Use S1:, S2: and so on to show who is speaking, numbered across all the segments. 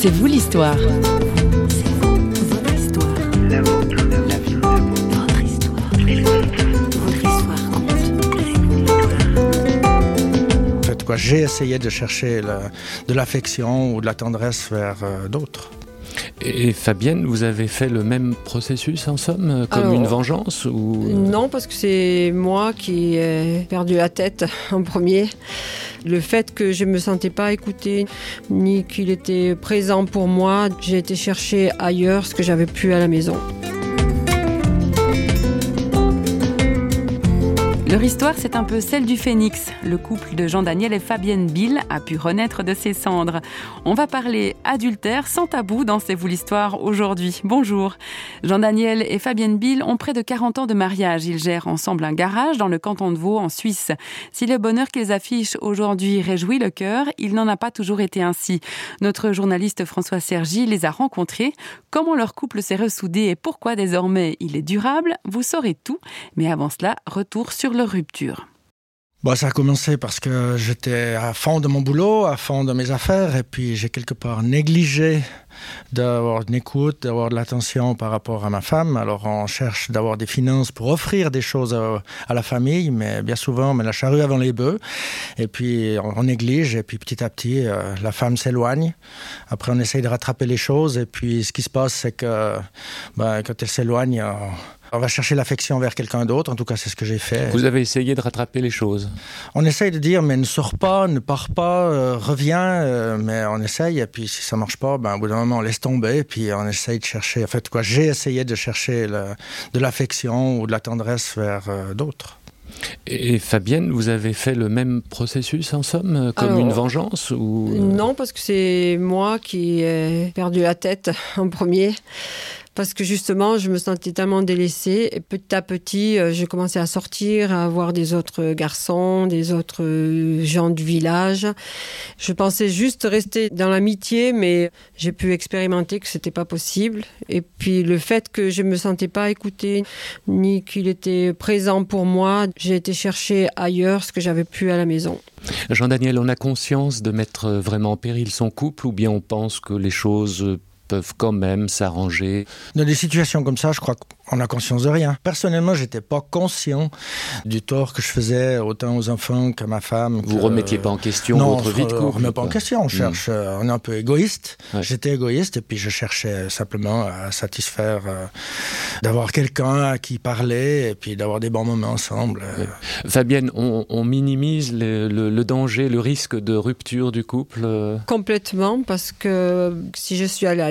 S1: C'est vous l'histoire.
S2: En fait, quoi, j'ai essayé de chercher la- de l'affection ou de la tendresse vers euh, d'autres.
S3: Et Fabienne, vous avez fait le même processus en somme, euh, comme
S4: Alors,
S3: une vengeance ou
S4: Non, parce que c'est moi qui ai perdu la tête en premier. Le fait que je me sentais pas écoutée, ni qu'il était présent pour moi, j'ai été chercher ailleurs ce que j'avais plus à la maison.
S5: Leur histoire, c'est un peu celle du phénix. Le couple de Jean-Daniel et Fabienne Bill a pu renaître de ses cendres. On va parler adultère sans tabou dans C'est vous l'histoire aujourd'hui. Bonjour. Jean-Daniel et Fabienne Bill ont près de 40 ans de mariage. Ils gèrent ensemble un garage dans le canton de Vaud en Suisse. Si le bonheur qu'ils affichent aujourd'hui réjouit le cœur, il n'en a pas toujours été ainsi. Notre journaliste François Sergi les a rencontrés. Comment leur couple s'est ressoudé et pourquoi désormais il est durable, vous saurez tout. Mais avant cela, retour sur rupture.
S2: Bon, ça a commencé parce que j'étais à fond de mon boulot, à fond de mes affaires, et puis j'ai quelque part négligé d'avoir une écoute, d'avoir de l'attention par rapport à ma femme. Alors on cherche d'avoir des finances pour offrir des choses à, la famille, mais bien souvent on met la charrue avant les bœufs, et puis on, néglige, et puis petit à petit euh, la femme s'éloigne. Après on essaye de rattraper les choses, et puis ce qui se passe c'est que ben, quand elle s'éloigne, on, on va chercher l'affection vers quelqu'un d'autre. En tout cas c'est ce que j'ai fait.
S3: vous avez essayé de rattraper les choses
S2: On essaye de dire, mais ne sors pas, ne pars pas, euh, reviens, euh, mais on essaye, et puis si ça marche pas, ben, au bout d'un moment, on laisse tomber, et puis on essaye de chercher, en fait, quoi, j'ai essayé de chercher le- de l'affection ou de la tendresse vers euh, d'autres.
S3: Et Fabienne, vous avez fait le même processus en somme, comme
S4: Alors,
S3: une vengeance ou
S4: Non, parce que c'est moi qui ai perdu la tête en premier. Parce que justement, je me sentais tellement délaissée. Et petit à petit, euh, j'ai commencé à sortir, à voir des autres garçons, des autres euh, gens du village. Je pensais juste rester dans l'amitié, mais j'ai pu expérimenter que c'était pas possible. Et puis le fait que je me sentais pas écoutée, ni qu'il était présent pour moi, j'ai été chercher ailleurs ce que j'avais plus à la maison.
S3: Jean-Daniel, on a conscience de mettre vraiment en péril son couple ou bien on pense que les choses peuvent quand même s'arranger
S2: Dans des situations comme ça, je crois qu'on a conscience de rien. Personnellement, j'étais pas conscient du tort que je faisais autant aux enfants qu'à ma femme.
S3: Vous
S2: que-
S3: remettiez pas en question
S2: non,
S3: votre
S2: on
S3: vie de couple
S2: remet pas en question. On
S3: Mm.
S2: cherche, euh, on est un peu égoïste.
S3: Ouais.
S2: J'étais égoïste et puis je cherchais simplement à satisfaire, euh, d'avoir quelqu'un à qui parler et puis d'avoir des bons moments ensemble. euh.
S3: Fabienne, on, on minimise le, le- le danger, le risque de rupture du couple
S4: Complètement, parce que si je suis allée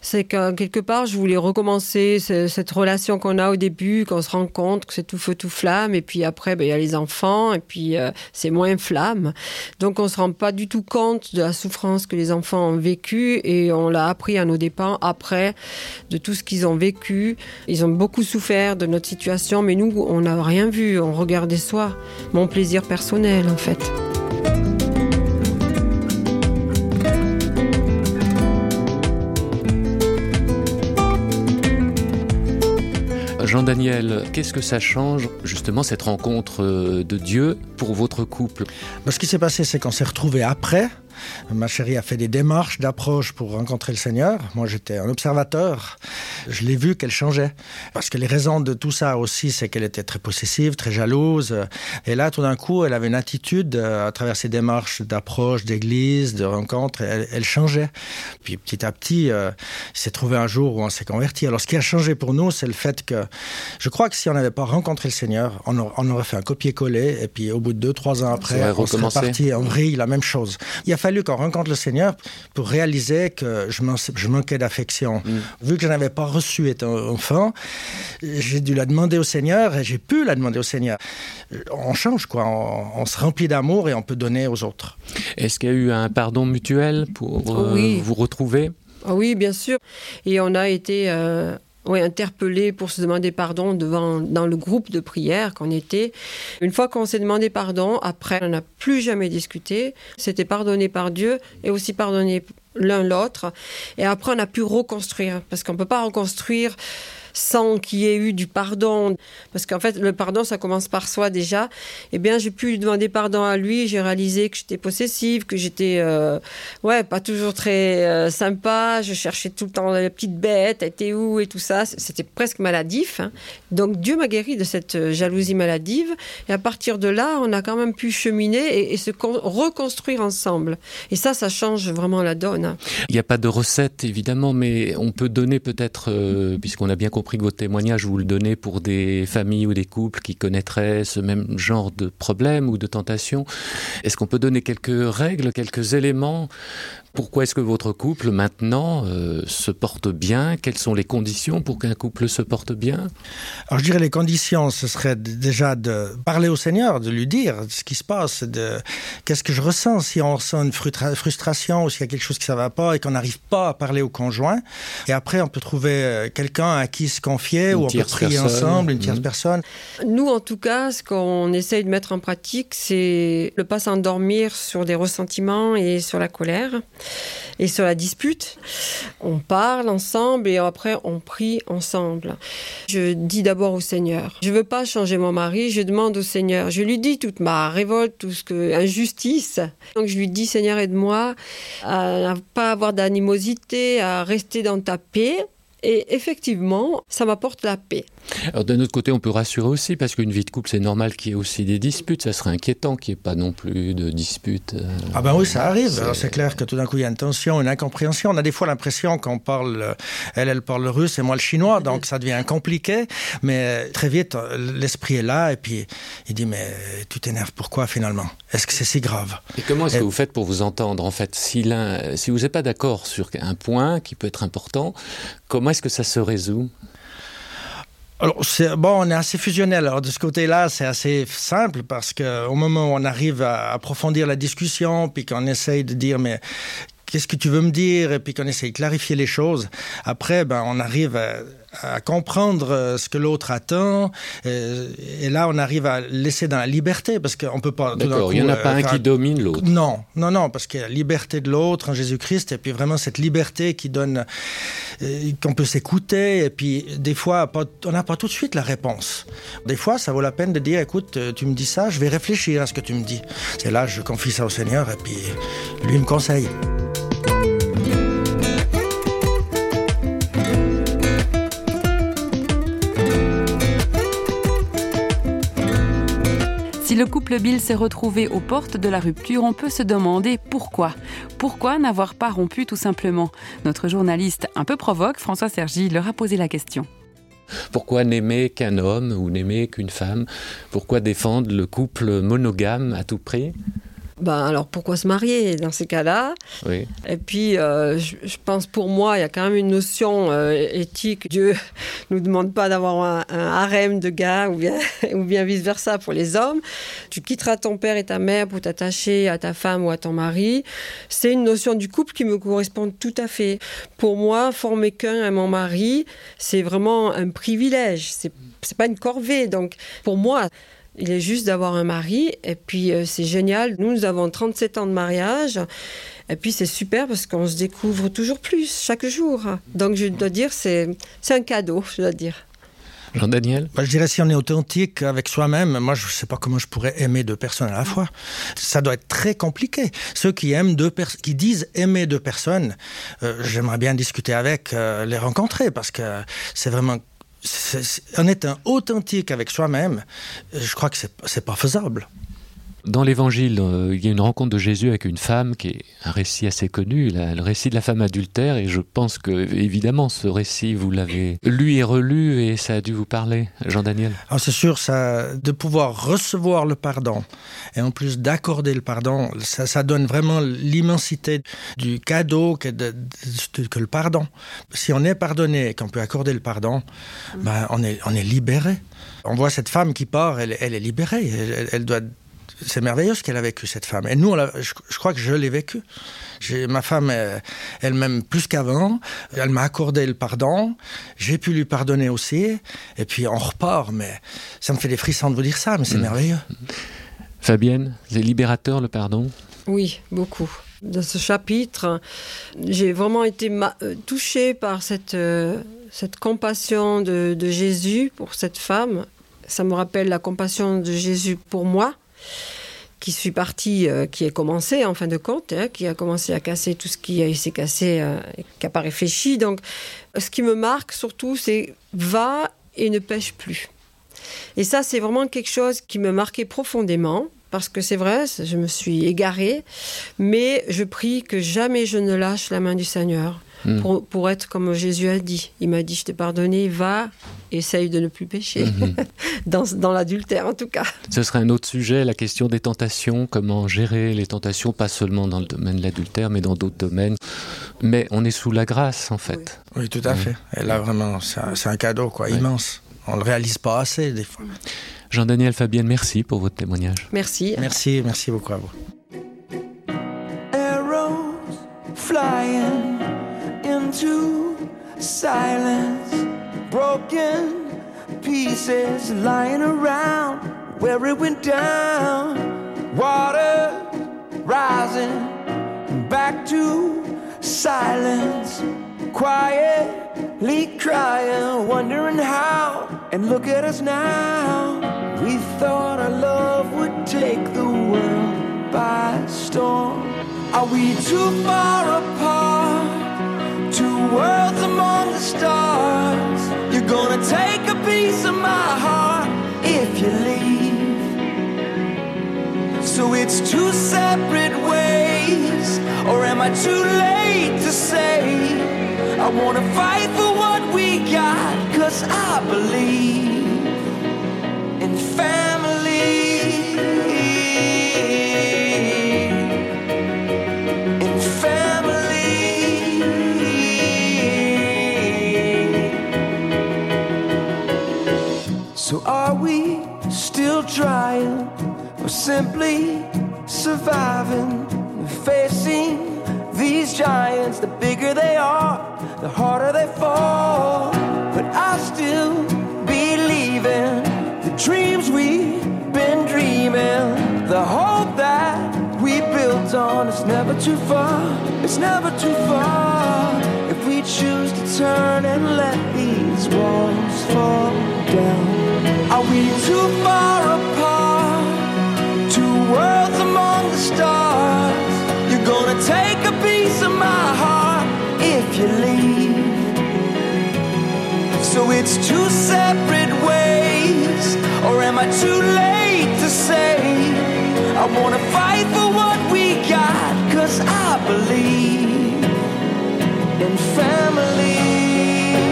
S4: c'est que quelque part, je voulais recommencer ce- cette relation qu'on a au début, qu'on se rend compte que c'est tout feu, tout flamme, et puis après, ben, il y a les enfants, et puis euh, c'est moins flamme. Donc on se rend pas du tout compte de la souffrance que les enfants ont vécue, et on l'a appris à nos dépens après, de tout ce qu'ils ont vécu. Ils ont beaucoup souffert de notre situation, mais nous, on n'a rien vu, on regardait soi, mon plaisir personnel en fait.
S3: Jean-Daniel, qu'est-ce que ça change justement cette rencontre euh, de Dieu pour votre couple?
S2: Ce qui s'est passé, c'est qu'on s'est retrouvés après. Ma chérie a fait des démarches d'approche pour rencontrer le Seigneur. Moi, j'étais un observateur. Je l'ai vu qu'elle changeait. Parce que les raisons de tout ça aussi, c'est qu'elle était très possessive, très jalouse. Et là, tout d'un coup, elle avait une attitude euh, à travers ses démarches d'approche, d'église, de rencontre. Elle, elle changeait. Puis petit à petit, euh, il s'est trouvé un jour où on s'est converti. Alors, ce qui a changé pour nous, c'est le fait que je crois que si on n'avait pas rencontré le Seigneur, on, aurait- on aurait fait un copier-coller. Et puis, au bout de deux, trois ans après, on serait parti en vrille, la même chose. Il a fallu qu'on rencontre le Seigneur pour réaliser que je, man- je manquais d'affection. Vu que je n'avais pas reçu étant enfant, j'ai dû la demander au Seigneur et j'ai pu la demander au Seigneur. On change, quoi. On, on se remplit d'amour et on peut donner aux autres.
S3: Est-ce qu'il y a eu un pardon mutuel pour euh,
S4: Oui.
S3: vous retrouver?
S4: Ah oui, bien sûr. Et on a été euh, ouais, interpellés pour se demander pardon devant, dans le groupe de prière qu'on était. Une fois qu'on s'est demandé pardon, après, on n'a plus jamais discuté. C'était pardonné par Dieu et aussi pardonné l'un l'autre. Et après, on a pu reconstruire. Parce qu'on ne peut pas reconstruire sans qu'il y ait eu du pardon, parce qu'en fait, le pardon, ça commence par soi déjà, eh bien, j'ai pu lui demander pardon à lui. J'ai réalisé que j'étais possessive, que j'étais, euh, ouais, pas toujours très euh, sympa. Je cherchais tout le temps la petite bête, elle était où et tout ça. C'était presque maladif. Hein. Donc, Dieu m'a guéri de cette euh, jalousie maladive. Et à partir de là, on a quand même pu cheminer et, se reconstruire ensemble. Et ça, ça change vraiment la donne.
S3: Il n'y a pas de recette, évidemment, mais on peut donner peut-être, puisqu'on a bien compris que votre témoignage, vous le donnez pour des familles ou des couples qui connaîtraient ce même genre de problème ou de tentation. Est-ce qu'on peut donner quelques règles, quelques éléments pourquoi est-ce que votre couple maintenant euh, se porte bien? Quelles sont les conditions pour qu'un couple se porte bien?
S2: Alors je dirais les conditions, ce serait déjà de parler au Seigneur, de lui dire ce qui se passe, de qu'est-ce que je ressens si on ressent une frustration ou s'il y a quelque chose qui ne va pas et qu'on n'arrive pas à parler au conjoint. Et après, on peut trouver euh, quelqu'un à qui se confier une ou on peut prier personne. ensemble, une tierce mmh. personne.
S4: Nous, en tout cas, ce qu'on essaye de mettre en pratique, c'est ne pas s'endormir sur des ressentiments et sur la colère. Et sur la dispute, on parle ensemble et après on prie ensemble. Je dis d'abord au Seigneur, je veux pas changer mon mari, je demande au Seigneur, je lui dis toute ma révolte, tout ce que injustice. Donc je lui dis Seigneur aide-moi à ne pas avoir d'animosité, à rester dans ta paix. Et effectivement, ça m'apporte la paix.
S3: Alors d'un autre côté, on peut rassurer aussi, parce qu'une vie de couple, c'est normal qu'il y ait aussi des disputes. Ça serait inquiétant qu'il n'y ait pas non plus de disputes. Euh.
S2: Ah ben oui, ça arrive. C'est clair que tout d'un coup, il y a une tension, une incompréhension. On a des fois l'impression qu'on parle, elle, elle parle le russe et moi le chinois, donc ça devient compliqué. Mais très vite, l'esprit est là et puis il dit, mais tu t'énerves pourquoi finalement? Est-ce que c'est si grave?
S3: Et comment est-ce que vous faites pour vous entendre En fait, si, si vous n'êtes pas d'accord sur un point qui peut être important, comment est-ce que ça se résout?
S2: Alors, bon, on est assez fusionnel. Alors, de ce côté-là, c'est assez simple parce qu'au moment où on arrive à approfondir la discussion, puis qu'on essaye de dire, mais qu'est-ce que tu veux me dire, et puis qu'on essaye de clarifier les choses, après, ben, on arrive à à comprendre euh, ce que l'autre attend. Euh, et, là, on arrive à laisser dans la liberté, parce qu'on peut pas...
S3: D'accord, il n'y en a pas un euh, qui domine l'autre.
S2: Non, non, non, parce qu'il y a la liberté de l'autre en Jésus-Christ, et puis vraiment cette liberté qui donne... qu'on peut s'écouter, et puis des fois, on n'a pas tout de suite la réponse. Des fois, ça vaut la peine de dire, écoute, tu me dis ça, je vais réfléchir à ce que tu me dis. C'est là, je confie ça au Seigneur, et puis lui me conseille.
S5: Le couple Bill s'est retrouvé aux portes de la rupture, on peut se demander pourquoi. Pourquoi n'avoir pas rompu tout simplement? Notre journaliste un peu provoque, François Sergi, leur a posé la question.
S3: Pourquoi n'aimer qu'un homme ou n'aimer qu'une femme? Pourquoi défendre le couple monogame à tout prix?
S4: Ben alors pourquoi se marier dans ces cas-là? Oui. Et puis, euh, je, pense pour moi, il y a quand même une notion euh, éthique. Dieu nous demande pas d'avoir un, un, harem de gars ou bien, ou bien vice-versa pour les hommes. Tu quitteras ton père et ta mère pour t'attacher à ta femme ou à ton mari. C'est une notion du couple qui me correspond tout à fait. Pour moi, former qu'un à mon mari, c'est vraiment un privilège. C'est pas une corvée. Donc, pour moi, il est juste d'avoir un mari. Et puis, euh, c'est génial. Nous, nous avons 37 ans de mariage. Et puis, c'est super parce qu'on se découvre toujours plus chaque jour. Donc, je dois dire, c'est un cadeau, je dois dire.
S3: Jean-Daniel
S2: bah, Je dirais si on est authentique avec soi-même, moi je ne sais pas comment je pourrais aimer deux personnes à la fois. Ça doit être très compliqué. Ceux qui aiment deux qui disent aimer deux personnes, euh, j'aimerais bien discuter avec, euh, les rencontrer parce que c'est vraiment en étant authentique avec soi-même, je crois que c'est pas faisable.
S3: Dans l'évangile, euh, il y a une rencontre de Jésus avec une femme qui est un récit assez connu, le récit de la femme adultère, et je pense que, évidemment, ce récit, vous l'avez lu et relu, et ça a dû vous parler, Jean-Daniel.
S2: Ah, c'est sûr, ça, de pouvoir recevoir le pardon, et en plus d'accorder le pardon, ça, donne vraiment l'immensité du cadeau que, le pardon. Si on est pardonné qu'on peut accorder le pardon, ben, on, est, on est libéré. On voit cette femme qui part, elle, est libérée, elle doit c'est merveilleux ce qu'elle a vécu, cette femme. Et nous, je, je, crois que je l'ai vécu. Ma femme, elle m'aime plus qu'avant. Elle m'a accordé le pardon. J'ai pu lui pardonner aussi. Et puis, on repart. Mais ça me fait des frissons de vous dire ça, mais c'est mmh. merveilleux.
S3: Fabienne, c'est libérateur, le pardon?
S4: Oui, beaucoup. Dans ce chapitre, j'ai vraiment été euh, touchée par cette... Euh, cette compassion de, de Jésus pour cette femme, ça me rappelle la compassion de Jésus pour moi qui suis partie, euh, qui a commencé en fin de compte, hein, qui a commencé à casser tout ce qui s'est cassé, euh, qui n'a pas réfléchi. Donc, ce qui me marque surtout, c'est va et ne pêche plus. Et ça, c'est vraiment quelque chose qui me marquait profondément. Parce que c'est vrai, je me suis égarée, mais je prie que jamais je ne lâche la main du Seigneur. Mm. pour, pour, être comme Jésus a dit. Il m'a dit, je t'ai pardonné, va, essaye de ne plus pécher. Mm -hmm. dans, dans l'adultère, en tout cas.
S3: Ce serait un autre sujet, la question des tentations, comment gérer les tentations, pas seulement dans le domaine de l'adultère, mais dans d'autres domaines. Mais on est sous la grâce, en fait.
S2: Oui, oui tout à mm. fait. Et là, vraiment, c'est un, un cadeau, quoi, oui. immense. On ne le réalise pas assez, des fois.
S3: Jean-Daniel Fabienne, merci pour votre témoignage.
S4: Merci.
S2: Merci, merci beaucoup à vous.
S1: Arrows flying. Silence. Broken pieces lying around where it went down. Water rising back to silence. Quietly crying wondering how. And look at us now. We thought our love would take the world by storm. Are we too far apart? Two worlds stars. You're gonna take a piece of my heart if you leave. So it's two separate ways or am I too late to say I wanna fight for what we got? Cause I believe in family simply surviving facing these giants. The bigger they are the harder they fall. But I still believe in the dreams we've been dreaming. The hope that we built on it's never too far. It's never too far. If we choose to turn and let these walls fall down are we too far it's two separate ways. Or am I too late to say I wanna fight for what we got? Cause I believe in family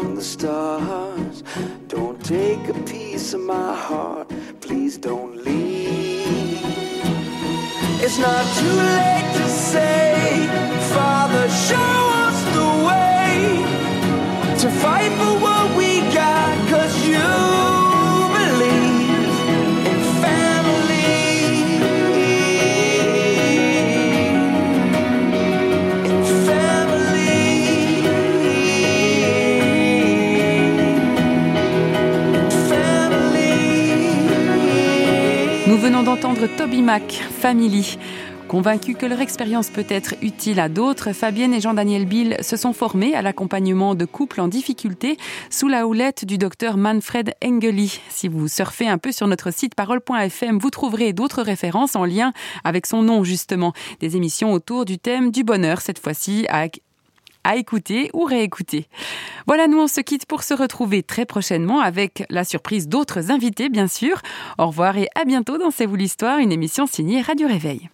S1: among the stars. Don't take a piece of my heart, please don't leave. It's not too late to say, Father, show us the way to fight for what.
S5: D'entendre Toby Mac, Family. Convaincus que leur expérience peut être utile à d'autres, Fabienne et Jean-Daniel Bill se sont formés à l'accompagnement de couples en difficulté sous la houlette du docteur Manfred Engeli. Si vous surfez un peu sur notre site parole.fm, vous trouverez d'autres références en lien avec son nom justement. Des émissions autour du thème du bonheur, cette fois-ci avec à écouter ou réécouter. Voilà, nous on se quitte pour se retrouver très prochainement avec la surprise d'autres invités, bien sûr. Au revoir et à bientôt dans C'est vous l'histoire, une émission signée Radio Réveil.